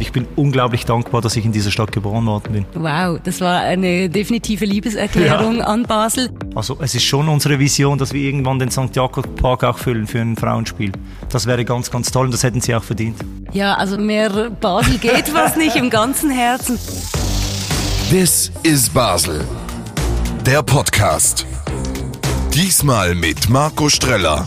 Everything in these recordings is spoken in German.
Ich bin unglaublich dankbar, dass ich in dieser Stadt geboren worden bin. Wow, das war eine definitive Liebeserklärung ja. an Basel. Also es ist schon unsere Vision, dass wir irgendwann den St. Jakob Park auch füllen für ein Frauenspiel. Das wäre ganz, ganz toll und das hätten sie auch verdient. Ja, also mehr Basel geht was nicht im ganzen Herzen. This is Basel. Der Podcast. Diesmal mit Marco Streller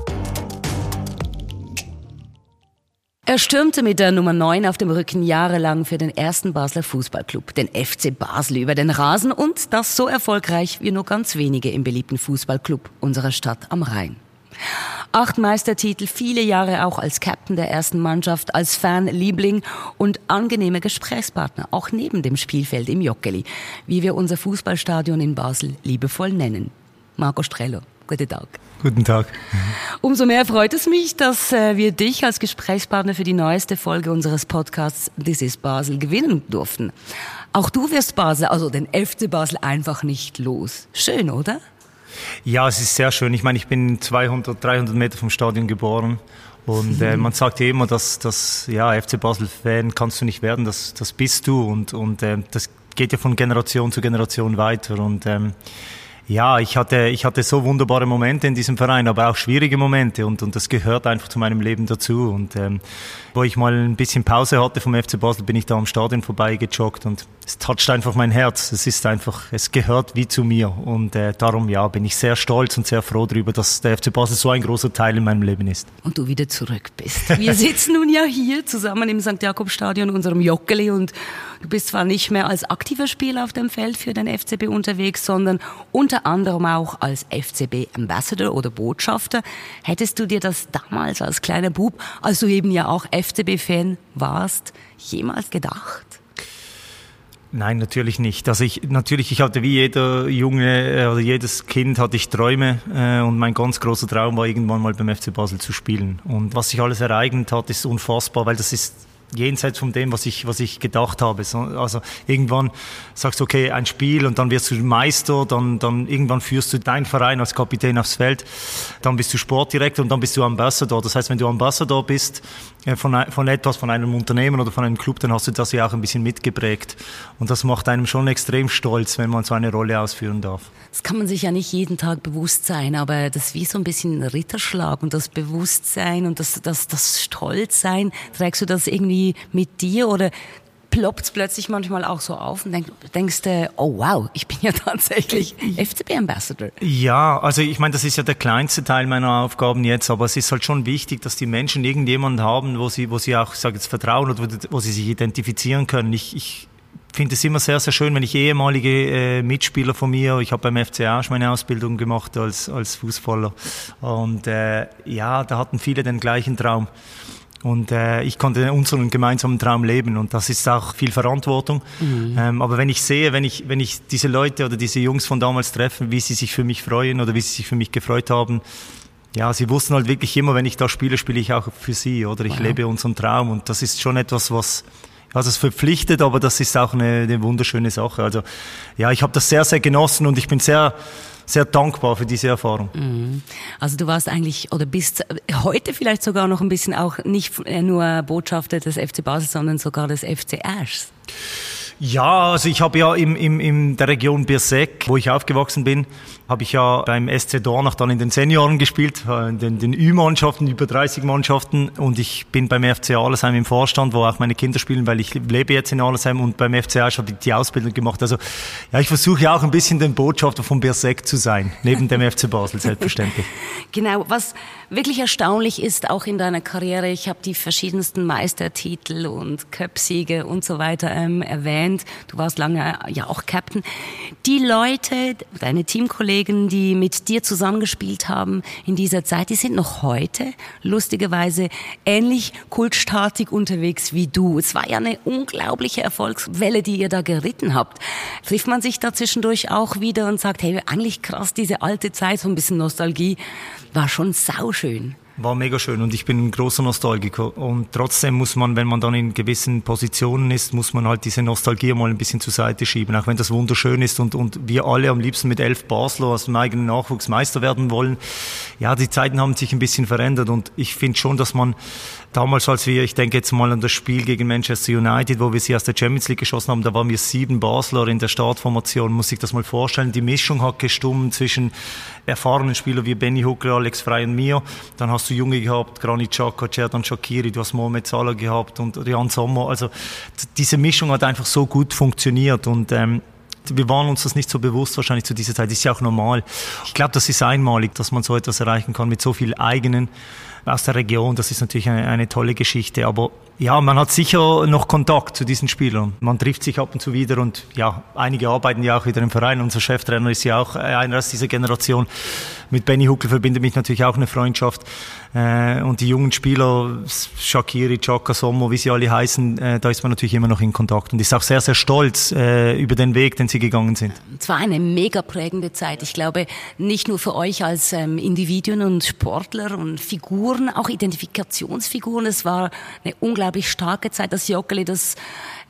Er stürmte mit der Nummer 9 auf dem Rücken jahrelang für den ersten Basler Fußballclub, den FC Basel, über den Rasen und das so erfolgreich wie nur ganz wenige im beliebten Fußballclub unserer Stadt am Rhein. Acht Meistertitel, viele Jahre auch als Captain der ersten Mannschaft, als Fan, Liebling und angenehmer Gesprächspartner, auch neben dem Spielfeld im Joggeli, wie wir unser Fußballstadion in Basel liebevoll nennen. Marco Strello, guten Tag. Guten Tag. Umso mehr freut es mich, dass äh, wir dich als Gesprächspartner für die neueste Folge unseres Podcasts This is Basel gewinnen durften. Auch du wirst Basel, also den FC Basel einfach nicht los. Schön, oder? Ja, es ist sehr schön. Ich meine, ich bin 200, 300 Meter vom Stadion geboren. Und äh, man sagt ja immer, dass, dass ja, FC Basel-Fan kannst du nicht werden, das, das bist du. Und, und äh, das geht ja von Generation zu Generation weiter. Und ähm, ja, ich hatte, ich hatte so wunderbare Momente in diesem Verein, aber auch schwierige Momente und, und das gehört einfach zu meinem Leben dazu. Und ähm, wo ich mal ein bisschen Pause hatte vom FC Basel, bin ich da am Stadion vorbeigejoggt und es toucht einfach mein Herz. Es ist einfach, es gehört wie zu mir und äh, darum ja bin ich sehr stolz und sehr froh darüber, dass der FC Basel so ein großer Teil in meinem Leben ist. Und du wieder zurück bist. Wir sitzen nun ja hier zusammen im St. Jakob-Stadion, unserem Joggeli und du bist zwar nicht mehr als aktiver Spieler auf dem Feld für den FCB unterwegs, sondern unter anderem auch als FCB Ambassador oder Botschafter. Hättest du dir das damals als kleiner Bub, als du eben ja auch FCB-Fan warst, jemals gedacht? Nein, natürlich nicht. Also ich natürlich, ich hatte wie jeder Junge äh, oder jedes Kind hatte ich Träume äh, und mein ganz großer Traum war irgendwann mal beim FC Basel zu spielen. Und was sich alles ereignet hat, ist unfassbar, weil das ist jenseits von dem, was ich, was ich gedacht habe. Also irgendwann sagst du, okay, ein Spiel und dann wirst du Meister, dann, dann irgendwann führst du deinen Verein als Kapitän aufs Feld, dann bist du Sportdirektor und dann bist du Ambassador. Das heißt, wenn du Ambassador bist äh, von, von etwas, von einem Unternehmen oder von einem Club, dann hast du das ja auch ein bisschen mitgeprägt. Und das macht einem schon extrem stolz, wenn man so eine Rolle ausführen darf. Das kann man sich ja nicht jeden Tag bewusst sein, aber das ist wie so ein bisschen Ritterschlag und das Bewusstsein und das, das, das Stolzsein, trägst du das irgendwie mit dir oder ploppt es plötzlich manchmal auch so auf und denk, denkst du, oh wow, ich bin ja tatsächlich FCB-Ambassador. Ja, also ich meine, das ist ja der kleinste Teil meiner Aufgaben jetzt, aber es ist halt schon wichtig, dass die Menschen irgendjemanden haben, wo sie, wo sie auch, sag jetzt, vertrauen oder wo, wo sie sich identifizieren können. Ich, ich finde es immer sehr, sehr schön, wenn ich ehemalige äh, Mitspieler von mir, ich habe beim FCA schon meine Ausbildung gemacht als, als Fußballer und äh, ja, da hatten viele den gleichen Traum. Und äh, ich konnte unseren gemeinsamen Traum leben und das ist auch viel Verantwortung. Mhm. Ähm, aber wenn ich sehe, wenn ich, wenn ich diese Leute oder diese Jungs von damals treffe, wie sie sich für mich freuen oder wie sie sich für mich gefreut haben, ja, sie wussten halt wirklich immer, wenn ich da spiele, spiele ich auch für sie oder ich wow. lebe unseren Traum und das ist schon etwas, was also es verpflichtet, aber das ist auch eine, eine wunderschöne Sache. Also ja, ich habe das sehr, sehr genossen und ich bin sehr, sehr dankbar für diese Erfahrung. Mhm. Also du warst eigentlich oder bist heute vielleicht sogar noch ein bisschen auch nicht nur Botschafter des FC Basel, sondern sogar des FC Ash. Ja, also ich habe ja im, im, in der Region Birsek, wo ich aufgewachsen bin, habe ich ja beim SC Dornach dann in den Senioren gespielt, äh, in den, den Ü-Mannschaften, über 30 Mannschaften und ich bin beim FC Alesheim im Vorstand, wo auch meine Kinder spielen, weil ich lebe jetzt in Alesheim und beim FC habe ich die Ausbildung gemacht. Also ja, ich versuche ja auch ein bisschen den Botschafter von Birsek zu sein, neben dem FC Basel selbstverständlich. Genau, was wirklich erstaunlich ist, auch in deiner Karriere, ich habe die verschiedensten Meistertitel und Köpfsiege und so weiter ähm, erwähnt du warst lange ja auch Captain. Die Leute, deine Teamkollegen, die mit dir zusammengespielt haben in dieser Zeit, die sind noch heute lustigerweise ähnlich kultstartig unterwegs wie du. Es war ja eine unglaubliche Erfolgswelle, die ihr da geritten habt. Trifft man sich da zwischendurch auch wieder und sagt, hey, eigentlich krass, diese alte Zeit, so ein bisschen Nostalgie, war schon sauschön. War mega schön und ich bin ein großer Nostalgiker. Und trotzdem muss man, wenn man dann in gewissen Positionen ist, muss man halt diese Nostalgie mal ein bisschen zur Seite schieben, auch wenn das wunderschön ist und, und wir alle am liebsten mit elf Basler aus dem eigenen Nachwuchs Meister werden wollen. Ja, die Zeiten haben sich ein bisschen verändert und ich finde schon, dass man damals, als wir, ich denke jetzt mal an das Spiel gegen Manchester United, wo wir sie aus der Champions League geschossen haben, da waren wir sieben Basler in der Startformation, muss ich das mal vorstellen. Die Mischung hat gestummt zwischen erfahrenen Spielern wie Benny Huckel, Alex Frey und mir. Dann hast du Junge gehabt, Granit Xhaka, Cerdan Shakiri, du hast Mohamed Salah gehabt und Rian Sommer. Also diese Mischung hat einfach so gut funktioniert und ähm, wir waren uns das nicht so bewusst wahrscheinlich zu dieser Zeit. Ist ja auch normal. Ich glaube, das ist einmalig, dass man so etwas erreichen kann mit so viel eigenen aus der Region. Das ist natürlich eine, eine tolle Geschichte. Aber ja, man hat sicher noch Kontakt zu diesen Spielern. Man trifft sich ab und zu wieder und ja, einige arbeiten ja auch wieder im Verein. Unser Cheftrainer ist ja auch einer aus dieser Generation. Mit Benny Huckel verbindet mich natürlich auch eine Freundschaft. Äh, und die jungen Spieler, Shakiri, Chaka, Sommer, wie sie alle heißen, äh, da ist man natürlich immer noch in Kontakt und ist auch sehr, sehr stolz äh, über den Weg, den sie gegangen sind. Es war eine mega prägende Zeit. Ich glaube, nicht nur für euch als ähm, Individuen und Sportler und Figuren, auch Identifikationsfiguren. Es war eine unglaublich starke Zeit. Das Joggeli, das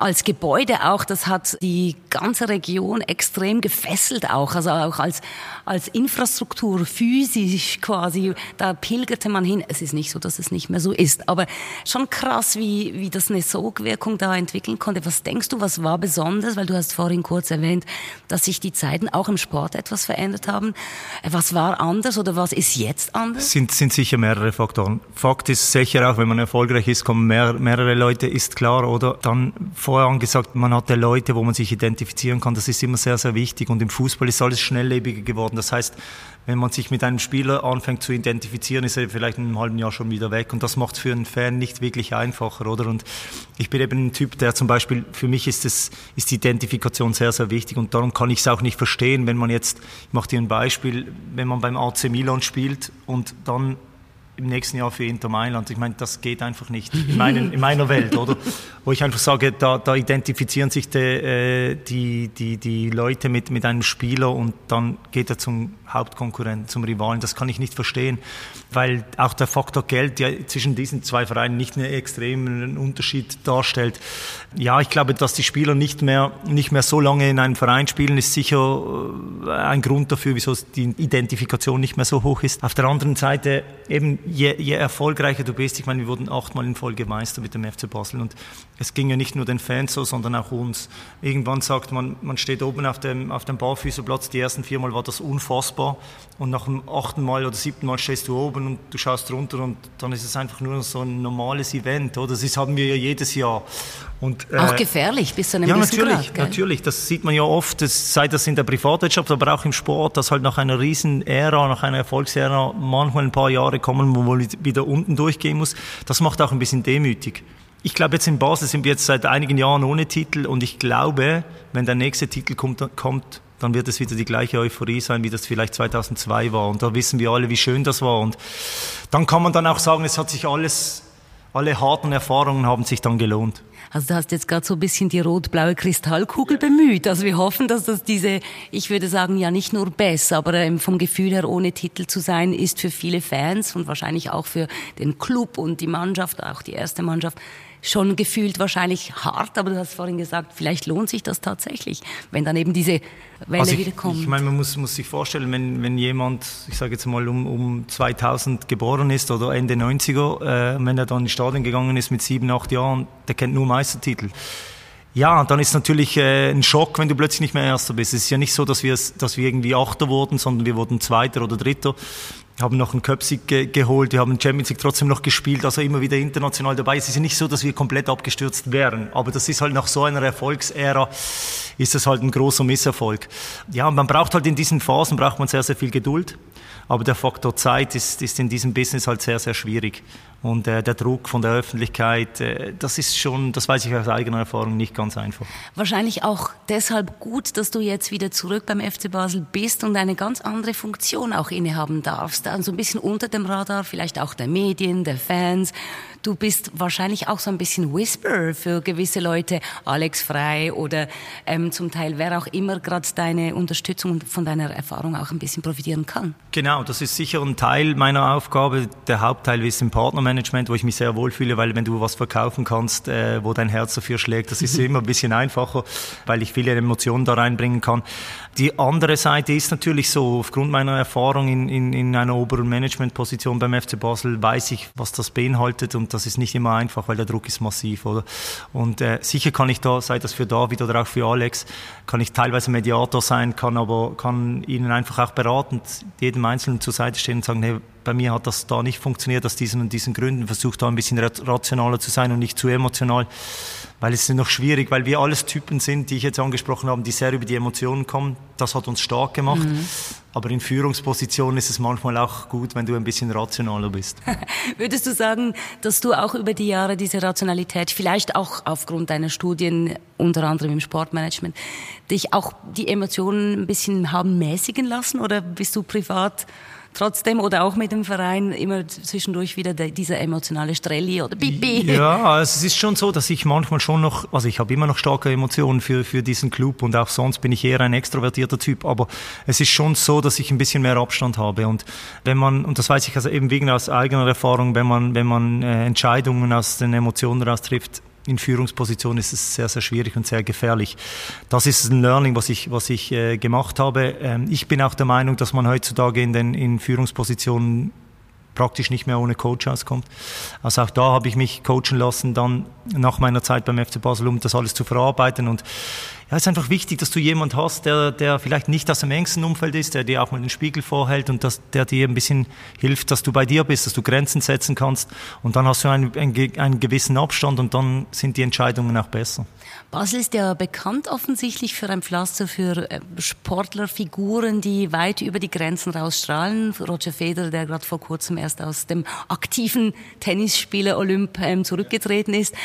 als Gebäude auch, das hat die ganze Region extrem gefesselt auch, also auch als, als Infrastruktur, physisch quasi, da pilgerte man hin. Es ist nicht so, dass es nicht mehr so ist, aber schon krass, wie, wie das eine Sogwirkung da entwickeln konnte. Was denkst du, was war besonders, weil du hast vorhin kurz erwähnt, dass sich die Zeiten auch im Sport etwas verändert haben. Was war anders oder was ist jetzt anders? Sind, sind sicher mehrere Faktoren. Fakt ist sicher auch, wenn man erfolgreich ist, kommen mehr, mehrere Leute, ist klar, oder? Dann vorher angesagt, man hatte Leute, wo man sich identifizieren kann. Das ist immer sehr, sehr wichtig. Und im Fußball ist alles schnelllebiger geworden. Das heißt, wenn man sich mit einem Spieler anfängt zu identifizieren, ist er vielleicht in einem halben Jahr schon wieder weg. Und das macht es für einen Fan nicht wirklich einfacher, oder? Und ich bin eben ein Typ, der zum Beispiel, für mich ist, das, ist die Identifikation sehr, sehr wichtig. Und darum kann ich es auch nicht verstehen, wenn man jetzt, ich mache dir ein Beispiel, wenn man beim AC Milan spielt und dann im nächsten Jahr für Inter Mailand. Ich meine, das geht einfach nicht in, meinen, in meiner Welt, oder? Wo ich einfach sage, da, da identifizieren sich die, äh, die, die, die Leute mit, mit einem Spieler und dann geht er zum Hauptkonkurrenten, zum Rivalen. Das kann ich nicht verstehen, weil auch der Faktor Geld ja zwischen diesen zwei Vereinen nicht einen extremen Unterschied darstellt. Ja, ich glaube, dass die Spieler nicht mehr, nicht mehr so lange in einem Verein spielen, ist sicher äh, ein Grund dafür, wieso die Identifikation nicht mehr so hoch ist. Auf der anderen Seite eben je, je erfolgreicher du bist, ich meine, wir wurden achtmal in Folge Meister mit dem FC Basel und es ging ja nicht nur den Fans so, sondern auch uns. Irgendwann sagt man, man steht oben auf dem, auf dem Barfüßerplatz, die ersten viermal war das unfassbar und nach dem achten Mal oder siebten Mal stehst du oben und du schaust runter und dann ist es einfach nur so ein normales Event, oder? Das haben wir ja jedes Jahr. Und, äh, auch gefährlich bis zu einem ja, natürlich, Grad, natürlich. Das sieht man ja oft, das, sei das in der Privatwirtschaft, aber auch im Sport, dass halt nach einer riesen Ära, nach einer Erfolgsära manchmal ein paar Jahre kommen, wo man wieder unten durchgehen muss. Das macht auch ein bisschen demütig. Ich glaube, jetzt in Basel sind wir jetzt seit einigen Jahren ohne Titel und ich glaube, wenn der nächste Titel kommt, kommt dann wird es wieder die gleiche Euphorie sein, wie das vielleicht 2002 war. Und da wissen wir alle, wie schön das war. Und dann kann man dann auch sagen, es hat sich alles, alle harten Erfahrungen haben sich dann gelohnt. Also du hast jetzt gerade so ein bisschen die rot-blaue Kristallkugel bemüht. Also wir hoffen, dass das diese, ich würde sagen, ja nicht nur besser, aber ähm, vom Gefühl her ohne Titel zu sein, ist für viele Fans und wahrscheinlich auch für den Club und die Mannschaft, auch die erste Mannschaft, schon gefühlt wahrscheinlich hart, aber du hast vorhin gesagt, vielleicht lohnt sich das tatsächlich, wenn dann eben diese Welle also ich, wieder kommt. Ich meine, man muss, muss sich vorstellen, wenn, wenn jemand, ich sage jetzt mal um, um 2000 geboren ist oder Ende 90er, äh, wenn er dann ins Stadion gegangen ist mit sieben, acht Jahren, der kennt nur Meistertitel. Ja, dann ist natürlich äh, ein Schock, wenn du plötzlich nicht mehr Erster bist. Es ist ja nicht so, dass wir, dass wir irgendwie Achter wurden, sondern wir wurden Zweiter oder Dritter. Haben noch einen Köpsig ge geholt, die haben Champions League trotzdem noch gespielt, also immer wieder international dabei. Es ist ja nicht so, dass wir komplett abgestürzt wären, aber das ist halt nach so einer Erfolgsära, ist das halt ein großer Misserfolg. Ja, man braucht halt in diesen Phasen, braucht man sehr, sehr viel Geduld. Aber der Faktor Zeit ist, ist in diesem Business halt sehr, sehr schwierig. Und äh, der Druck von der Öffentlichkeit, äh, das ist schon, das weiß ich aus eigener Erfahrung, nicht ganz einfach. Wahrscheinlich auch deshalb gut, dass du jetzt wieder zurück beim FC Basel bist und eine ganz andere Funktion auch innehaben darfst. Also ein bisschen unter dem Radar, vielleicht auch der Medien, der Fans. Du bist wahrscheinlich auch so ein bisschen Whisperer für gewisse Leute, Alex Frei oder ähm, zum Teil wer auch immer gerade deine Unterstützung und von deiner Erfahrung auch ein bisschen profitieren kann. Genau, das ist sicher ein Teil meiner Aufgabe. Der Hauptteil ist im Partnermanagement, wo ich mich sehr wohlfühle, weil wenn du was verkaufen kannst, äh, wo dein Herz dafür schlägt, das ist immer ein bisschen einfacher, weil ich viele Emotionen da reinbringen kann. Die andere Seite ist natürlich so, aufgrund meiner Erfahrung in, in, in einer oberen Managementposition beim FC Basel weiß ich, was das beinhaltet und das ist nicht immer einfach, weil der Druck ist massiv, oder? Und äh, sicher kann ich da, sei das für David oder auch für Alex, kann ich teilweise Mediator sein, kann aber kann ihnen einfach auch beratend jedem Einzelnen zur Seite stehen und sagen, hey, bei mir hat das da nicht funktioniert aus diesen und diesen Gründen, versucht da ein bisschen rationaler zu sein und nicht zu emotional weil es ist noch schwierig, weil wir alles Typen sind, die ich jetzt angesprochen habe, die sehr über die Emotionen kommen. Das hat uns stark gemacht. Mhm. Aber in Führungspositionen ist es manchmal auch gut, wenn du ein bisschen rationaler bist. Würdest du sagen, dass du auch über die Jahre diese Rationalität, vielleicht auch aufgrund deiner Studien, unter anderem im Sportmanagement, dich auch die Emotionen ein bisschen haben mäßigen lassen? Oder bist du privat trotzdem oder auch mit dem Verein immer zwischendurch wieder der, dieser emotionale Strelli oder Bibi. Ja, also es ist schon so, dass ich manchmal schon noch, also ich habe immer noch starke Emotionen für, für diesen Club und auch sonst bin ich eher ein extrovertierter Typ, aber es ist schon so, dass ich ein bisschen mehr Abstand habe und wenn man, und das weiß ich also eben wegen aus eigener Erfahrung, wenn man, wenn man äh, Entscheidungen aus den Emotionen raus trifft, in Führungspositionen ist es sehr, sehr schwierig und sehr gefährlich. Das ist ein Learning, was ich, was ich äh, gemacht habe. Ähm, ich bin auch der Meinung, dass man heutzutage in den in Führungspositionen praktisch nicht mehr ohne Coach auskommt. Also auch da habe ich mich coachen lassen, dann nach meiner Zeit beim FC Basel, um das alles zu verarbeiten. Und ja, es ist einfach wichtig, dass du jemand hast, der, der vielleicht nicht aus dem engsten Umfeld ist, der dir auch mal den Spiegel vorhält und dass, der dir ein bisschen hilft, dass du bei dir bist, dass du Grenzen setzen kannst. Und dann hast du einen, einen, einen gewissen Abstand und dann sind die Entscheidungen auch besser. Basel ist ja bekannt offensichtlich für ein Pflaster für äh, Sportlerfiguren, die weit über die Grenzen rausstrahlen. Roger Federer, der gerade vor kurzem erst aus dem aktiven Tennisspieler Olymp ähm, zurückgetreten ist.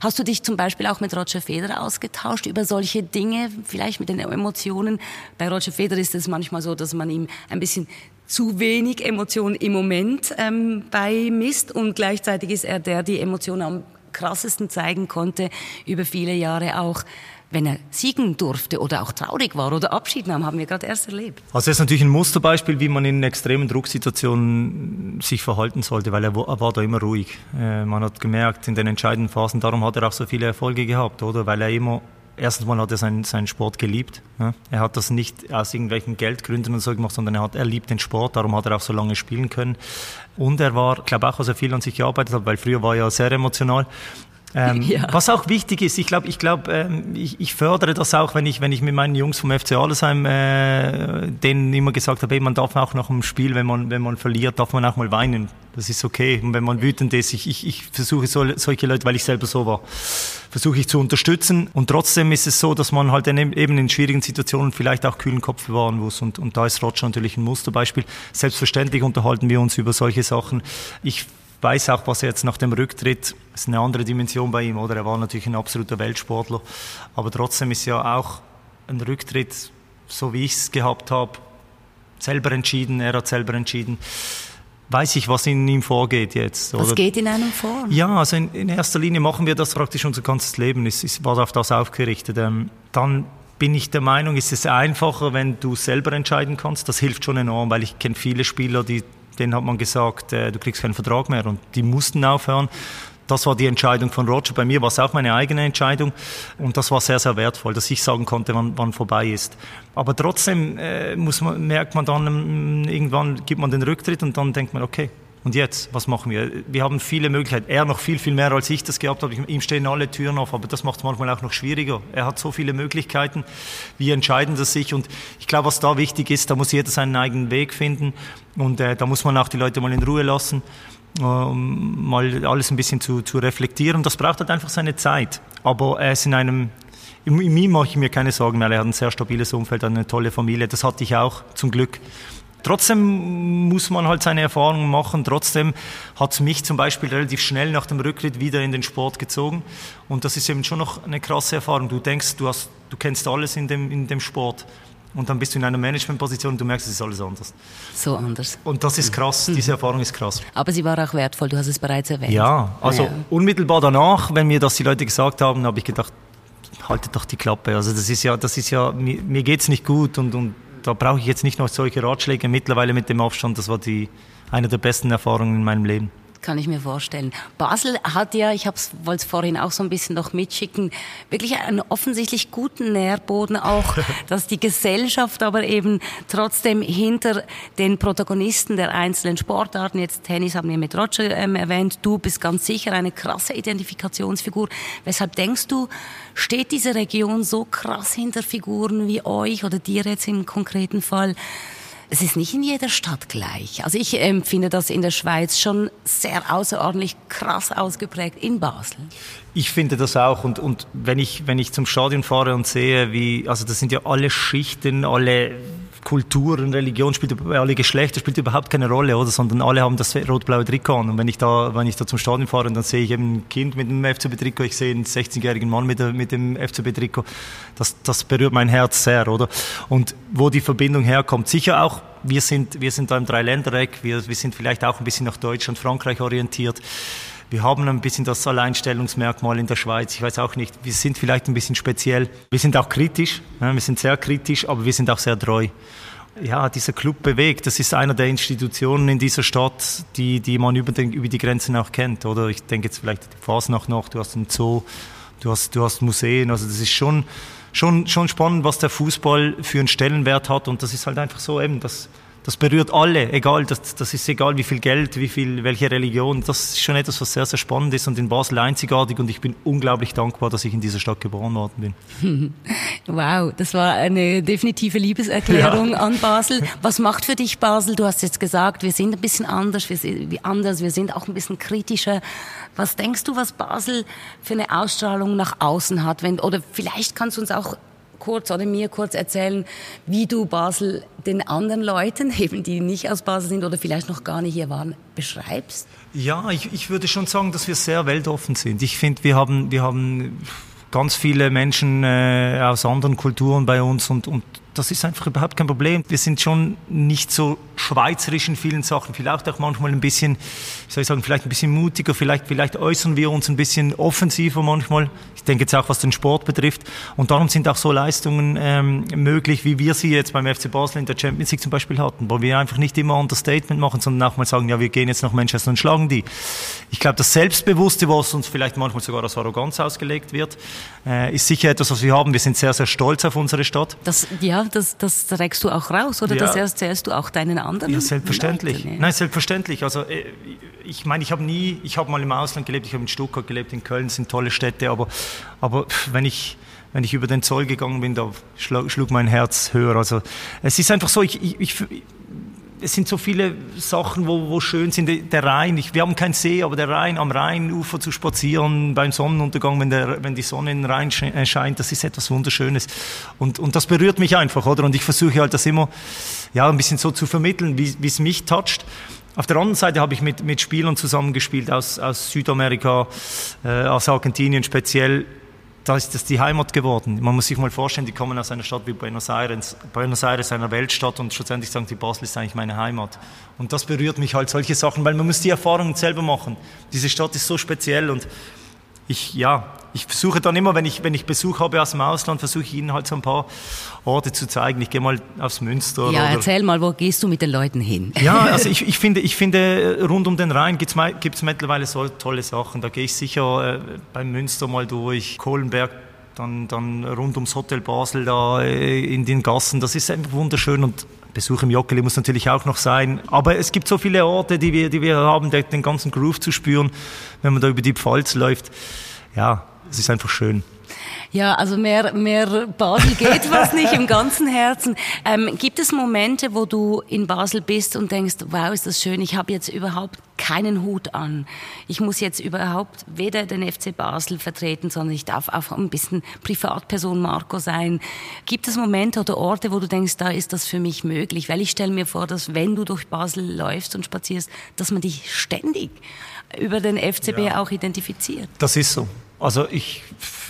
Hast du dich zum Beispiel auch mit Roger Federer ausgetauscht über solche Dinge, vielleicht mit den Emotionen? Bei Roger Federer ist es manchmal so, dass man ihm ein bisschen zu wenig Emotionen im Moment ähm, beimisst und gleichzeitig ist er der, die Emotionen am krassesten zeigen konnte über viele Jahre auch wenn er siegen durfte oder auch traurig war oder Abschied nahm, haben wir gerade erst erlebt. Also das ist natürlich ein Musterbeispiel, wie man in extremen Drucksituationen sich verhalten sollte, weil er war da immer ruhig. Äh, man hat gemerkt in den entscheidenden Phasen, darum hat er auch so viele Erfolge gehabt, oder? Weil er immer erstens mal hat er seinen, seinen Sport geliebt. Ja. Er hat das nicht aus irgendwelchen Geldgründen und so gemacht, sondern er hat, er liebt den Sport, darum hat er auch so lange spielen können. Und er war, glaube auch, was er viel an sich gearbeitet hat, weil früher war er ja sehr emotional. Ähm, ja. Was auch wichtig ist, ich glaube, ich, glaub, ähm, ich, ich fördere das auch, wenn ich, wenn ich mit meinen Jungs vom FC Allesheim äh, denen immer gesagt habe, man darf auch nach dem Spiel, wenn man, wenn man verliert, darf man auch mal weinen. Das ist okay. Und wenn man wütend ist, ich, ich, ich versuche so, solche Leute, weil ich selber so war, versuche ich zu unterstützen. Und trotzdem ist es so, dass man halt eben in schwierigen Situationen vielleicht auch kühlen Kopf bewahren muss. Und, und da ist Roger natürlich ein Musterbeispiel. Selbstverständlich unterhalten wir uns über solche Sachen. Ich weiß auch, was er jetzt nach dem Rücktritt, ist eine andere Dimension bei ihm, oder? Er war natürlich ein absoluter Weltsportler, aber trotzdem ist ja auch ein Rücktritt, so wie ich es gehabt habe, selber entschieden, er hat selber entschieden. Weiß ich, was in ihm vorgeht jetzt. Was geht in einem vor? Ja, also in, in, erster Linie machen wir das praktisch unser ganzes Leben, es, es war auf das aufgerichtet. Ähm, dann bin ich der Meinung, ist es einfacher, wenn du selber entscheiden kannst. Das hilft schon enorm, weil ich kenne viele Spieler, die denen hat man gesagt, äh, du kriegst keinen Vertrag mehr und die mussten aufhören. Das war die Entscheidung von Roger. Bei mir war es auch meine eigene Entscheidung und das war sehr, sehr wertvoll, dass ich sagen konnte, wann, wann vorbei ist. Aber trotzdem äh, muss man, merkt man dann, ähm, irgendwann gibt man den Rücktritt und dann denkt man, okay, Und jetzt, was machen wir? Wir haben viele Möglichkeiten. Er noch viel, viel mehr, als ich das gehabt habe. Ihm stehen alle Türen auf, aber das macht es manchmal auch noch schwieriger. Er hat so viele Möglichkeiten. Wir entscheiden das sich. Und ich glaube, was da wichtig ist, da muss jeder seinen eigenen Weg finden. Und äh, da muss man auch die Leute mal in Ruhe lassen um mal alles ein bisschen zu, zu reflektieren. Das braucht halt einfach seine Zeit. Aber er ist in einem, in, in ihm mache ich mir keine Sorgen mehr. Er hat ein sehr stabiles Umfeld, eine tolle Familie. Das hatte ich auch, zum Glück. Trotzdem muss man halt seine Erfahrungen machen. Trotzdem hat es mich zum Beispiel relativ schnell nach dem Rücktritt wieder in den Sport gezogen. Und das ist eben schon noch eine krasse Erfahrung. Du denkst, du, hast, du kennst alles in dem, in dem Sport. Und dann bist du in einer Managementposition und du merkst, es ist alles anders. So anders. Und das ist krass, diese Erfahrung ist krass. Aber sie war auch wertvoll, du hast es bereits erwähnt. Ja, also ja. unmittelbar danach, wenn mir das die Leute gesagt haben, habe ich gedacht, haltet doch die Klappe. Also das ist ja, das ist ja, mir, mir geht's nicht gut und, und da brauche ich jetzt nicht noch solche Ratschläge. Mittlerweile mit dem Aufstand, das war die, eine der besten Erfahrungen in meinem Leben kann ich mir vorstellen. Basel hat ja, ich wollte es vorhin auch so ein bisschen noch mitschicken, wirklich einen offensichtlich guten Nährboden auch, dass die Gesellschaft aber eben trotzdem hinter den Protagonisten der einzelnen Sportarten, jetzt Tennis haben wir mit Roger ähm, erwähnt, du bist ganz sicher eine krasse Identifikationsfigur. Weshalb denkst du, steht diese Region so krass hinter Figuren wie euch oder dir jetzt im konkreten Fall? Es ist nicht in jeder Stadt gleich. Also ich empfinde das in der Schweiz schon sehr außerordentlich krass ausgeprägt in Basel. Ich finde das auch und, und wenn, ich, wenn ich zum Stadion fahre und sehe, wie, also das sind ja alle Schichten, alle Kulturen, Religion spielt alle Geschlechter spielt überhaupt keine Rolle, oder? Sondern alle haben das rot-blaue Trikot an. Und wenn ich da, wenn ich da zum Stadion fahre, dann sehe ich eben ein Kind mit einem FCB-Trikot, ich sehe einen 16-jährigen Mann mit, mit dem FCB-Trikot. Das, das berührt mein Herz sehr, oder? Und wo die Verbindung herkommt, sicher auch, wir sind, wir sind da im Dreiländereck, wir, wir sind vielleicht auch ein bisschen nach Deutschland, Frankreich orientiert. Wir haben ein bisschen das Alleinstellungsmerkmal in der Schweiz. Ich weiß auch nicht, wir sind vielleicht ein bisschen speziell. Wir sind auch kritisch, wir sind sehr kritisch, aber wir sind auch sehr treu. Ja, dieser Club bewegt. Das ist einer der Institutionen in dieser Stadt, die, die man über, den, über die Grenzen auch kennt. Oder ich denke jetzt vielleicht die Fasnacht noch, du hast einen Zoo, du hast, du hast Museen. Also das ist schon, schon, schon spannend, was der Fußball für einen Stellenwert hat. Und das ist halt einfach so eben, dass das berührt alle, egal, das, das ist egal, wie viel Geld, wie viel, welche Religion. Das ist schon etwas, was sehr, sehr spannend ist und in Basel einzigartig und ich bin unglaublich dankbar, dass ich in dieser Stadt geboren worden bin. Wow, das war eine definitive Liebeserklärung ja. an Basel. Was macht für dich Basel? Du hast jetzt gesagt, wir sind ein bisschen anders, wir sind anders, wir sind auch ein bisschen kritischer. Was denkst du, was Basel für eine Ausstrahlung nach außen hat? Wenn, oder vielleicht kannst du uns auch kurz oder mir kurz erzählen, wie du Basel den anderen Leuten, eben die nicht aus Basel sind oder vielleicht noch gar nicht hier waren, beschreibst? Ja, ich, ich würde schon sagen, dass wir sehr weltoffen sind. Ich finde, wir haben, wir haben ganz viele Menschen äh, aus anderen Kulturen bei uns und, und das ist einfach überhaupt kein Problem. Wir sind schon nicht so schweizerisch in vielen Sachen, vielleicht auch manchmal ein bisschen, wie soll ich sagen, vielleicht ein bisschen mutiger, vielleicht, vielleicht äußern wir uns ein bisschen offensiver manchmal. Ich denke jetzt auch, was den Sport betrifft. Und darum sind auch so Leistungen ähm, möglich, wie wir sie jetzt beim FC Basel in der Champions League zum Beispiel hatten, wo wir einfach nicht immer Understatement machen, sondern auch mal sagen, ja, wir gehen jetzt nach Manchester und schlagen die. Ich glaube, das Selbstbewusste, was uns vielleicht manchmal sogar als Arroganz ausgelegt wird, äh, ist sicher etwas, was wir haben. Wir sind sehr, sehr stolz auf unsere Stadt. Das, ja, das, das trägst du auch raus oder ja. das erzählst du auch deinen anderen? Ja, selbstverständlich. Leuten, ja. Nein, selbstverständlich. Also äh, ich meine, ich habe nie, ich habe mal im Ausland gelebt, ich habe in Stuttgart gelebt, in Köln sind tolle Städte, aber, aber wenn ich wenn ich über den Zoll gegangen bin, da schlug mein Herz höher. Also es ist einfach so, ich, ich, ich es sind so viele Sachen, wo, wo schön sind. Der Rhein, ich, wir haben keinen See, aber der Rhein, am Rheinufer zu spazieren beim Sonnenuntergang, wenn, der, wenn die Sonne in den Rhein äh, scheint, das ist etwas Wunderschönes. Und, und das berührt mich einfach, oder? Und ich versuche halt das immer, ja, ein bisschen so zu vermitteln, wie es mich toucht. Auf der anderen Seite habe ich mit, mit Spielern zusammengespielt aus, aus Südamerika, äh, aus Argentinien speziell, da ist das die Heimat geworden. Man muss sich mal vorstellen, die kommen aus einer Stadt wie Buenos Aires, Buenos Aires einer Weltstadt und schlussendlich sagen die Basel ist eigentlich meine Heimat. Und das berührt mich halt solche Sachen, weil man muss die Erfahrungen selber machen. Diese Stadt ist so speziell und ich, ja, ich versuche dann immer, wenn ich, wenn ich Besuch habe aus dem Ausland, versuche ich ihnen halt so ein paar Orte zu zeigen. Ich gehe mal aufs Münster. Ja, erzähl mal, wo gehst du mit den Leuten hin? Ja, also ich, ich, finde, ich finde, rund um den Rhein gibt es mittlerweile so tolle Sachen. Da gehe ich sicher äh, beim Münster mal durch, Kohlenberg dann, dann rund ums Hotel Basel da äh, in den Gassen. Das ist einfach wunderschön und Besuch im Joggeli muss natürlich auch noch sein. Aber es gibt so viele Orte, die wir, die wir haben, den ganzen Groove zu spüren, wenn man da über die Pfalz läuft. Ja, es ist einfach schön. Ja, also mehr, mehr Basel geht was nicht im ganzen Herzen. Ähm, gibt es Momente, wo du in Basel bist und denkst, wow, ist das schön, ich habe jetzt überhaupt keinen Hut an. Ich muss jetzt überhaupt weder den FC Basel vertreten, sondern ich darf auch ein bisschen Privatperson Marco sein. Gibt es Momente oder Orte, wo du denkst, da ist das für mich möglich? Weil ich stelle mir vor, dass wenn du durch Basel läufst und spazierst, dass man dich ständig über den FCB ja. auch identifiziert. Das ist so. Also ich,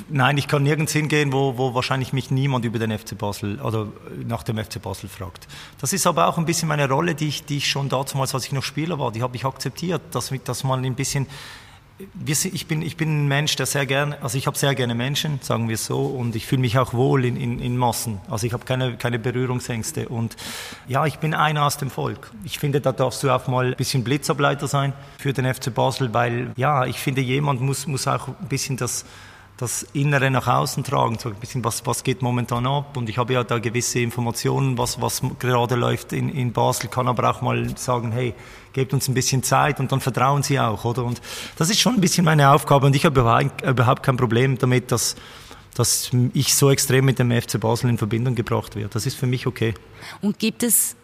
nein, ich kann nirgends hingehen, wo, wo wahrscheinlich mich niemand über den FC Basel oder nach dem FC Basel fragt. Das ist aber auch ein bisschen meine Rolle, die ich, die ich schon damals, als ich noch Spieler war, die habe ich akzeptiert, dass, dass man ein bisschen ich, bin, ich bin ein Mensch, der sehr gerne, also ich habe sehr gerne Menschen, sagen wir es so, und ich fühle mich auch wohl in, in, in Massen. Also ich habe keine, keine Berührungsängste. Und ja, ich bin einer aus dem Volk. Ich finde, da darfst du auch mal ein bisschen Blitzableiter sein für den FC Basel, weil ja, ich finde, jemand muss, muss auch ein bisschen das das Innere nach außen tragen, so ein bisschen, was, was geht momentan ab. Und ich habe ja da gewisse Informationen, was, was gerade läuft in, in Basel, kann aber auch mal sagen, hey, gebt uns ein bisschen Zeit und dann vertrauen sie auch, oder? Und das ist schon ein bisschen meine Aufgabe und ich habe überhaupt kein Problem damit, dass, dass ich so extrem mit dem FC Basel in Verbindung gebracht werde. Das ist für mich okay. Und gibt es,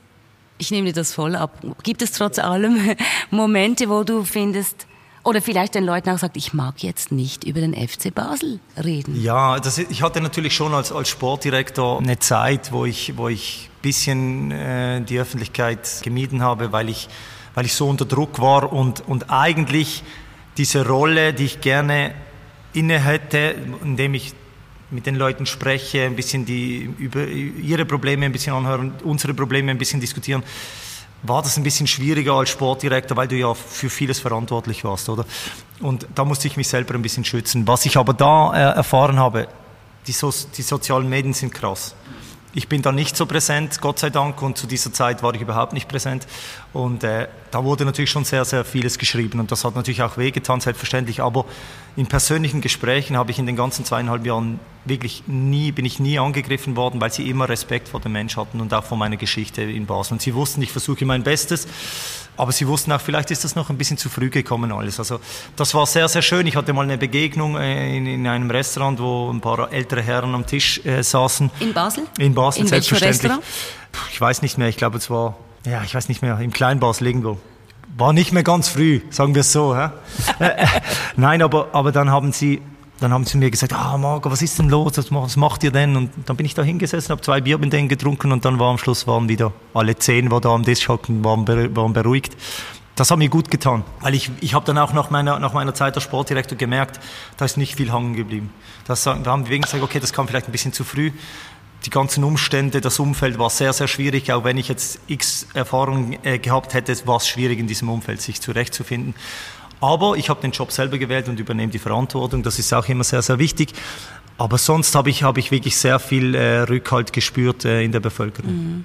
ich nehme dir das voll ab, gibt es trotz allem Momente, wo du findest, oder vielleicht den Leuten auch sagt, ich mag jetzt nicht über den FC Basel reden. Ja, das, ich hatte natürlich schon als, als Sportdirektor eine Zeit, wo ich, wo ich ein bisschen äh, die Öffentlichkeit gemieden habe, weil ich, weil ich so unter Druck war und, und eigentlich diese Rolle, die ich gerne inne hätte, indem ich mit den Leuten spreche, ein bisschen die, über ihre Probleme ein bisschen anhören, unsere Probleme ein bisschen diskutieren, war das ein bisschen schwieriger als Sportdirektor, weil du ja für vieles verantwortlich warst, oder? Und da musste ich mich selber ein bisschen schützen. Was ich aber da äh, erfahren habe, die, so die sozialen Medien sind krass. Ich bin da nicht so präsent, Gott sei Dank, und zu dieser Zeit war ich überhaupt nicht präsent. Und äh, da wurde natürlich schon sehr, sehr vieles geschrieben und das hat natürlich auch wehgetan, selbstverständlich. Aber in persönlichen Gesprächen habe ich in den ganzen zweieinhalb Jahren wirklich nie, bin ich nie angegriffen worden, weil sie immer Respekt vor dem Mensch hatten und auch vor meiner Geschichte in Basel. Und sie wussten, ich versuche mein Bestes. Aber sie wussten auch, vielleicht ist das noch ein bisschen zu früh gekommen alles. Also das war sehr, sehr schön. Ich hatte mal eine Begegnung äh, in, in einem Restaurant, wo ein paar ältere Herren am Tisch äh, saßen. In Basel? In Basel, in selbstverständlich. Restaurant? Ich weiß nicht mehr, ich glaube es war, ja, ich weiß nicht mehr, im Kleinbasel irgendwo. War nicht mehr ganz früh, sagen wir es so. Hä? Äh, nein, aber, aber dann haben sie dann haben sie mir gesagt, ah Marco, was ist denn los, was macht ihr denn? Und dann bin ich da hingesessen, habe zwei Bier mit denen getrunken und dann war am Schluss waren wieder alle zehn, die da am Tisch hocken, waren, waren beruhigt. Das hat mir gut getan, weil ich, ich habe dann auch nach meiner, nach meiner Zeit als Sportdirektor gemerkt, da ist nicht viel hängen geblieben. Das, da haben wir wegen gesagt, okay, das kam vielleicht ein bisschen zu früh. Die ganzen Umstände, das Umfeld war sehr, sehr schwierig. Auch wenn ich jetzt x Erfahrungen äh, gehabt hätte, war es schwierig in diesem Umfeld sich zurechtzufinden. Aber ich habe den Job selber gewählt und übernehme die Verantwortung. Das ist auch immer sehr, sehr wichtig. Aber sonst habe ich, hab ich wirklich sehr viel äh, Rückhalt gespürt äh, in der Bevölkerung. Mhm.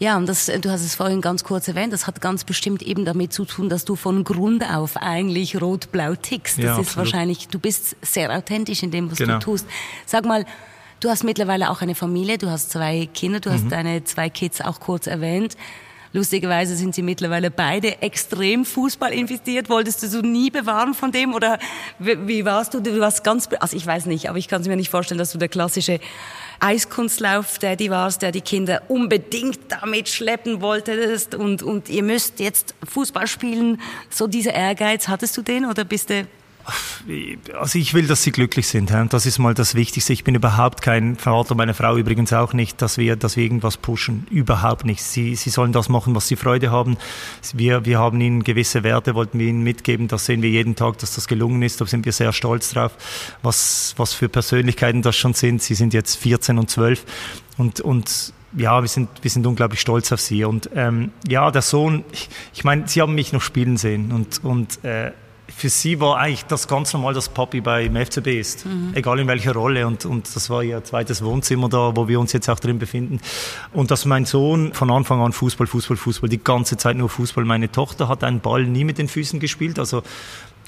Ja, und das, du hast es vorhin ganz kurz erwähnt, das hat ganz bestimmt eben damit zu tun, dass du von Grund auf eigentlich rot-blau tickst. Das ja, ist wahrscheinlich, du bist sehr authentisch in dem, was genau. du tust. Sag mal, du hast mittlerweile auch eine Familie, du hast zwei Kinder, du mhm. hast deine zwei Kids auch kurz erwähnt. Lustigerweise sind sie mittlerweile beide extrem Fußball investiert. Wolltest du so nie bewahren von dem oder wie, wie warst du? Du warst ganz, also ich weiß nicht, aber ich kann es mir nicht vorstellen, dass du der klassische Eiskunstlauf-Daddy warst, der die Kinder unbedingt damit schleppen wolltest und, und ihr müsst jetzt Fußball spielen. So dieser Ehrgeiz, hattest du den oder bist du also ich will, dass sie glücklich sind. Das ist mal das Wichtigste. Ich bin überhaupt kein Vater, meine Frau übrigens auch nicht, dass wir, dass wir irgendwas pushen. Überhaupt nicht. Sie, sie sollen das machen, was sie Freude haben. Wir, wir haben ihnen gewisse Werte, wollten wir ihnen mitgeben. Das sehen wir jeden Tag, dass das gelungen ist. Da sind wir sehr stolz drauf, was, was für Persönlichkeiten das schon sind. Sie sind jetzt 14 und 12 und, und ja, wir sind, wir sind unglaublich stolz auf sie. Und ähm, ja, der Sohn, ich, ich meine, sie haben mich noch spielen sehen und, und äh, für sie war eigentlich das ganz normal, dass Papi beim FCB ist. Mhm. Egal in welcher Rolle. Und, und das war ihr zweites Wohnzimmer da, wo wir uns jetzt auch drin befinden. Und dass mein Sohn von Anfang an Fußball, Fußball, Fußball, die ganze Zeit nur Fußball. Meine Tochter hat einen Ball nie mit den Füßen gespielt. Also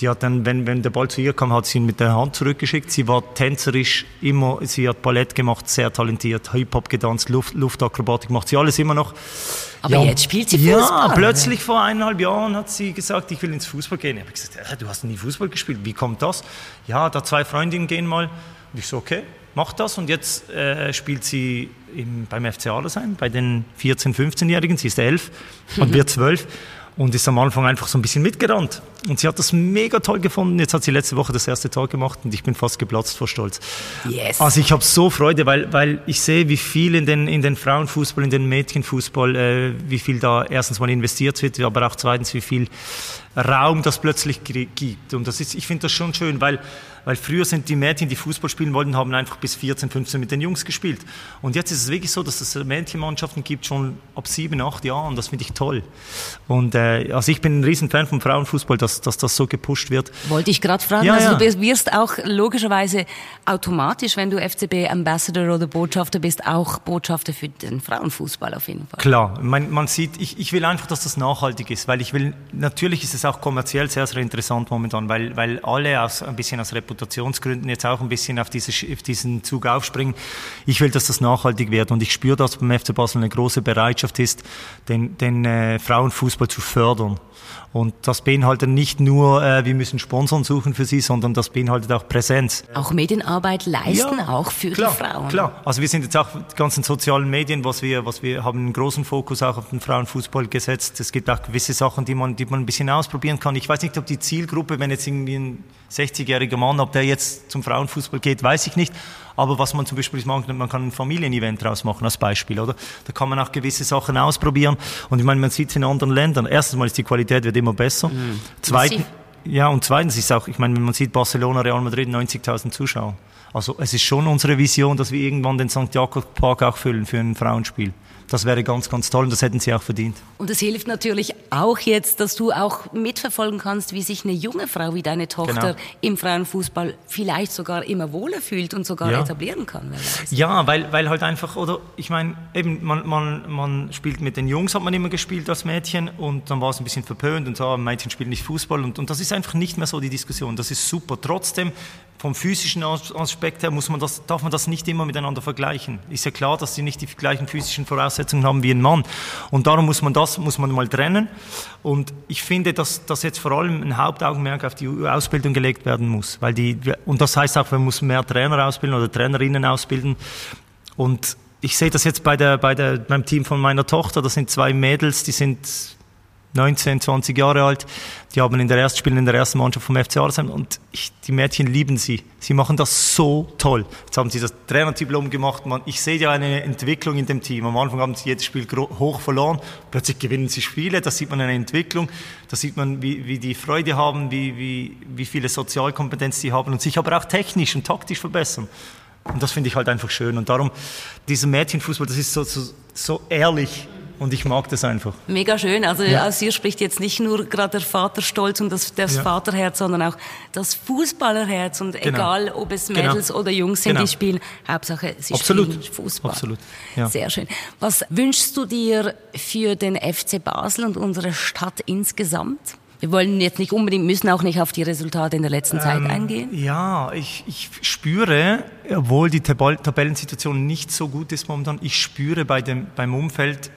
Die hat dann, wenn, wenn der Ball zu ihr kam, hat sie ihn mit der Hand zurückgeschickt. Sie war tänzerisch immer, sie hat Ballett gemacht, sehr talentiert, Hip-Hop getanzt, Luft, Luftakrobatik, macht sie alles immer noch. Aber ja, jetzt spielt sie Fußball. Ja, plötzlich vor eineinhalb Jahren hat sie gesagt, ich will ins Fußball gehen. Ich habe gesagt, ja, du hast nie Fußball gespielt, wie kommt das? Ja, da zwei Freundinnen gehen mal. Und ich so, okay, mach das. Und jetzt äh, spielt sie im, beim FC Adlersheim, bei den 14-, 15-Jährigen. Sie ist elf und wird zwölf und ist am Anfang einfach so ein bisschen mitgerannt. Und sie hat das mega toll gefunden. Jetzt hat sie letzte Woche das erste Tor gemacht und ich bin fast geplatzt vor Stolz. Yes. Also ich habe so Freude, weil, weil ich sehe, wie viel in den, in den Frauenfußball, in den Mädchenfußball, äh, wie viel da erstens mal investiert wird, aber auch zweitens, wie viel Raum das plötzlich gibt. Und das ist, ich finde das schon schön, weil weil früher sind die Mädchen, die Fußball spielen wollten, haben einfach bis 14, 15 mit den Jungs gespielt. Und jetzt ist es wirklich so, dass es Mädchenmannschaften gibt, schon ab sieben, acht Jahren. Das finde ich toll. Und äh, also ich bin ein Riesenfan vom Frauenfußball, dass, dass das so gepusht wird. Wollte ich gerade fragen. Ja, also ja. du wirst auch logischerweise automatisch, wenn du FCB Ambassador oder Botschafter bist, auch Botschafter für den Frauenfußball auf jeden Fall. Klar, man, man sieht, ich, ich will einfach, dass das nachhaltig ist, weil ich will, natürlich ist es auch kommerziell sehr, sehr interessant momentan, weil, weil alle aus, ein bisschen aus Reputationsgründen jetzt auch ein bisschen auf, diese, auf diesen Zug aufspringen. Ich will, dass das nachhaltig wird und ich spüre, dass beim FC Basel eine große Bereitschaft ist, den, den äh, Frauenfußball zu fördern. Und das beinhaltet nicht nur, äh, wir müssen Sponsoren suchen für sie, sondern das beinhaltet auch Präsenz. Auch Medienarbeit leisten, Ja, auch für klar, die Frauen. Klar, also wir sind jetzt auch die ganzen sozialen Medien, was wir, was wir haben einen großen Fokus auch auf den Frauenfußball gesetzt. Es gibt auch gewisse Sachen, die man, die man ein bisschen ausprobieren kann. Ich weiß nicht, ob die Zielgruppe, wenn jetzt irgendwie ein 60-jähriger Mann, ob der jetzt zum Frauenfußball geht, weiß ich nicht. Aber was man zum Beispiel machen kann, man kann ein Familienevent draus machen als Beispiel, oder? Da kann man auch gewisse Sachen ausprobieren. Und ich meine, man sieht es in anderen Ländern. Erstens mal ist die Qualität wird immer besser. Zweitens, Massiv. ja, und zweitens ist auch, ich meine, wenn man sieht Barcelona, Real Madrid, 90.000 Zuschauer. Also es ist schon unsere Vision, dass wir irgendwann den St. Jakob Park auch füllen für ein Frauenspiel. Das wäre ganz, ganz toll und das hätten sie auch verdient. Und es hilft natürlich auch jetzt, dass du auch mitverfolgen kannst, wie sich eine junge Frau wie deine Tochter Genau. im Frauenfußball vielleicht sogar immer wohler fühlt und sogar Ja. etablieren kann. Ja, weil, weil halt einfach, oder ich meine, eben, man, man, man spielt mit den Jungs, hat man immer gespielt als Mädchen und dann war es ein bisschen verpönt und so, ah, Mädchen spielen nicht Fußball und, und das ist einfach nicht mehr so die Diskussion. Das ist super. Trotzdem, vom physischen As- Aspekt her muss man das, darf man das nicht immer miteinander vergleichen. Ist ja klar, dass sie nicht die gleichen physischen Voraussetzungen haben wie ein Mann. Und darum muss man das, muss man mal trennen. Und ich finde, dass, dass jetzt vor allem ein Hauptaugenmerk auf die Ausbildung gelegt werden muss. Weil die, und das heißt auch, man muss mehr Trainer ausbilden oder Trainerinnen ausbilden. Und ich sehe das jetzt bei der, bei der, beim Team von meiner Tochter. Das sind zwei Mädels, die sind 19, 20 Jahre alt. Die haben in der ersten, spielen in der ersten Mannschaft vom FC Arlesheim und ich, die Mädchen lieben sie. Sie machen das so toll. Jetzt haben sie das Trainerdiplom gemacht. Man, ich sehe ja eine Entwicklung in dem Team. Am Anfang haben sie jedes Spiel hoch verloren. Plötzlich gewinnen sie Spiele. Da sieht man eine Entwicklung. Da sieht man, wie, wie die Freude haben, wie, wie, wie viele Sozialkompetenz sie haben und sich aber auch technisch und taktisch verbessern. Und das finde ich halt einfach schön. Und darum, dieser Mädchenfußball, das ist so, so, so ehrlich. Und ich mag das einfach. Mega schön. Also Ja. aus dir spricht jetzt nicht nur gerade der Vaterstolz und das, das Ja. Vaterherz, sondern auch das Fußballerherz. Und Genau. egal, ob es Genau. Mädels oder Jungs sind, Genau. die spielen, Hauptsache sie Absolut. spielen Fußball. Absolut. Ja. Sehr schön. Was wünschst du dir für den FC Basel und unsere Stadt insgesamt? Wir wollen jetzt nicht unbedingt, müssen auch nicht auf die Resultate in der letzten Zeit Ähm, eingehen. Ja, ich, ich spüre, obwohl die Tabell Tabellensituation nicht so gut ist momentan, ich spüre bei dem, beim Umfeld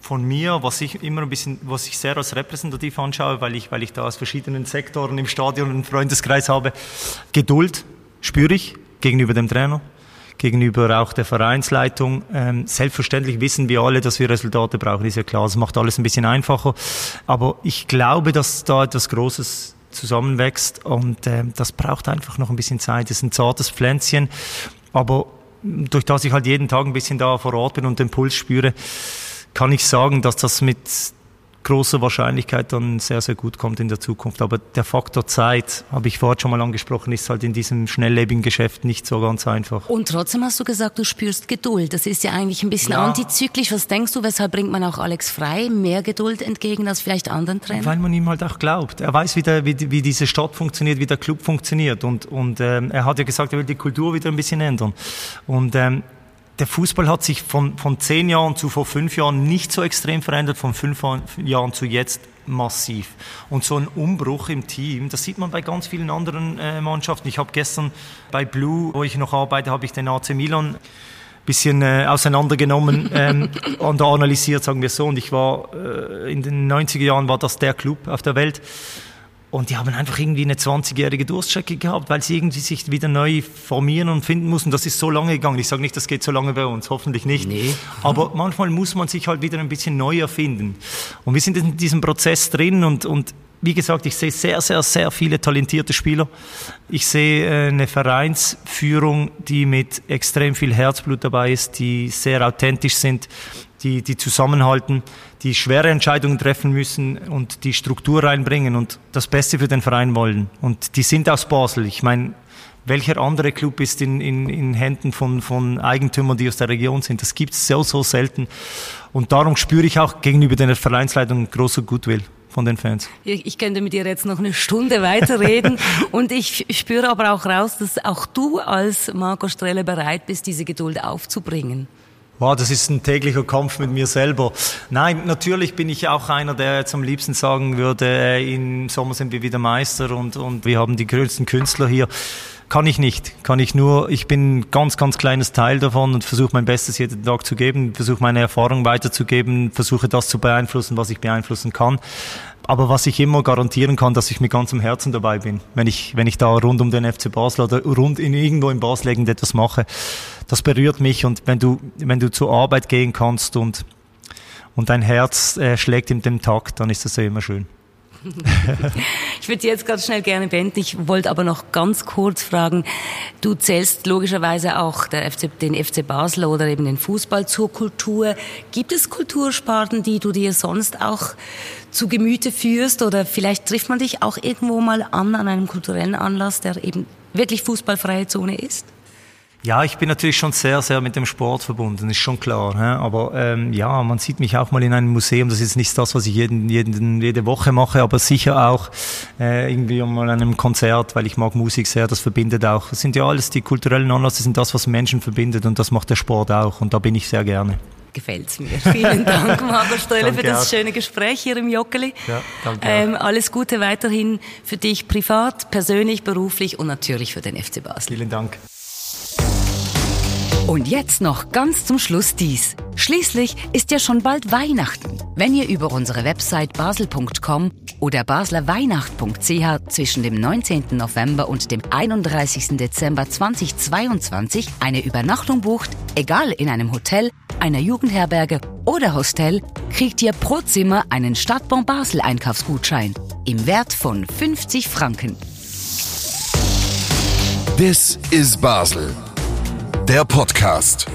von mir, was ich immer ein bisschen, was ich sehr als repräsentativ anschaue, weil ich, weil ich da aus verschiedenen Sektoren im Stadion einen Freundeskreis habe, Geduld spüre ich gegenüber dem Trainer, gegenüber auch der Vereinsleitung. Ähm, selbstverständlich wissen wir alle, dass wir Resultate brauchen, ist ja klar. Das macht alles ein bisschen einfacher. Aber ich glaube, dass da etwas Großes zusammenwächst und ähm, das braucht einfach noch ein bisschen Zeit. Das ist ein zartes Pflänzchen, aber durch das ich halt jeden Tag ein bisschen da vor Ort bin und den Puls spüre, kann ich sagen, dass das mit großer Wahrscheinlichkeit dann sehr, sehr gut kommt in der Zukunft. Aber der Faktor Zeit, habe ich vorhin schon mal angesprochen, ist halt in diesem schnelllebigen Geschäft nicht so ganz einfach. Und trotzdem hast du gesagt, du spürst Geduld. Das ist ja eigentlich ein bisschen Ja. antizyklisch. Was denkst du, weshalb bringt man auch Alex Frei mehr Geduld entgegen als vielleicht anderen Trainern? Weil man ihm halt auch glaubt. Er weiß, wie, der, wie, wie diese Stadt funktioniert, wie der Club funktioniert. Und, und ähm, er hat ja gesagt, er will die Kultur wieder ein bisschen ändern. Und ähm, der Fußball hat sich von, von zehn Jahren zu vor fünf Jahren nicht so extrem verändert, von fünf Jahren zu jetzt massiv. Und so ein Umbruch im Team, das sieht man bei ganz vielen anderen äh, Mannschaften. Ich habe gestern bei Blue, wo ich noch arbeite, habe ich den AC Milan bisschen äh, auseinandergenommen ähm, und analysiert, sagen wir so. Und ich war äh, in den 90er Jahren war das der Club auf der Welt. Und die haben einfach irgendwie eine 20-jährige Durststrecke gehabt, weil sie irgendwie sich wieder neu formieren und finden mussten. Das ist so lange gegangen. Ich sage nicht, das geht so lange bei uns, hoffentlich nicht. Nee. Aber manchmal muss man sich halt wieder ein bisschen neu erfinden. Und wir sind in diesem Prozess drin und, und wie gesagt, ich sehe sehr, sehr, sehr viele talentierte Spieler. Ich sehe äh, eine Vereinsführung, die mit extrem viel Herzblut dabei ist, die sehr authentisch sind, die, die zusammenhalten, die schwere Entscheidungen treffen müssen und die Struktur reinbringen und das Beste für den Verein wollen. Und die sind aus Basel. Ich meine, welcher andere Club ist in, in, in Händen von, von Eigentümern, die aus der Region sind? Das gibt es so, so selten. Und darum spüre ich auch gegenüber der Vereinsleitung großer Gutwill von den Fans. Ich, ich könnte mit dir jetzt noch eine Stunde weiterreden und ich spüre aber auch raus, dass auch du als Marco Strelle bereit bist, diese Geduld aufzubringen. Wow, das ist ein täglicher Kampf mit mir selber. Nein, natürlich bin ich auch einer, der jetzt am liebsten sagen würde, äh, im Sommer sind wir wieder Meister und, und wir haben die größten Künstler hier. Kann ich nicht. Kann ich nur, ich bin ein ganz, ganz kleines Teil davon und versuche mein Bestes jeden Tag zu geben, versuche meine Erfahrung weiterzugeben, versuche das zu beeinflussen, was ich beeinflussen kann. Aber was ich immer garantieren kann, dass ich mit ganzem Herzen dabei bin, wenn ich, wenn ich da rund um den FC Basel oder rund in irgendwo in Basel irgendetwas mache. Das berührt mich und wenn du, wenn du zur Arbeit gehen kannst und, und dein Herz äh, schlägt in dem Takt, dann ist das ja immer schön ich würde jetzt ganz schnell gerne beenden. Ich wollte aber noch ganz kurz fragen. Du zählst logischerweise auch FC, den FC Basel oder eben den Fußball zur Kultur. Gibt es Kultursparten, die du dir sonst auch zu Gemüte führst? Oder vielleicht trifft man dich auch irgendwo mal an, an einem kulturellen Anlass, der eben wirklich fußballfreie Zone ist? Ja, ich bin natürlich schon sehr, sehr mit dem Sport verbunden, ist schon klar. He? Aber ähm, ja, man sieht mich auch mal in einem Museum. Das ist nicht das, was ich jeden, jeden, jede Woche mache, aber sicher auch äh, irgendwie mal an einem Konzert, weil ich mag Musik sehr. Das verbindet auch. Das sind ja alles die kulturellen Anlässe, sind das, was Menschen verbindet und das macht der Sport auch. Und da bin ich sehr gerne gefällt's mir. Vielen Dank, Margot Ströhle, für das auch. schöne Gespräch hier im Joggeli. Ja, danke ähm, alles Gute weiterhin für dich privat, persönlich, beruflich und natürlich für den FC Basel. Vielen Dank. Und jetzt noch ganz zum Schluss dies. Schließlich ist ja schon bald Weihnachten. Wenn ihr über unsere Website basel.com oder baslerweihnacht.ch zwischen dem 19. November und dem 31. Dezember 2022 eine Übernachtung bucht, egal in einem Hotel, einer Jugendherberge oder Hostel, kriegt ihr pro Zimmer einen Stadtbon Basel Einkaufsgutschein im Wert von 50 Franken. This is Basel der Podcast.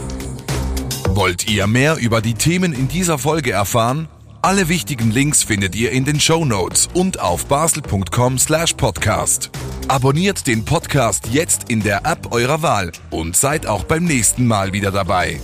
Wollt ihr mehr über die Themen in dieser Folge erfahren? Alle wichtigen Links findet ihr in den Show Notes und auf basel.com/podcast. Abonniert den Podcast jetzt in der App eurer Wahl und seid auch beim nächsten Mal wieder dabei.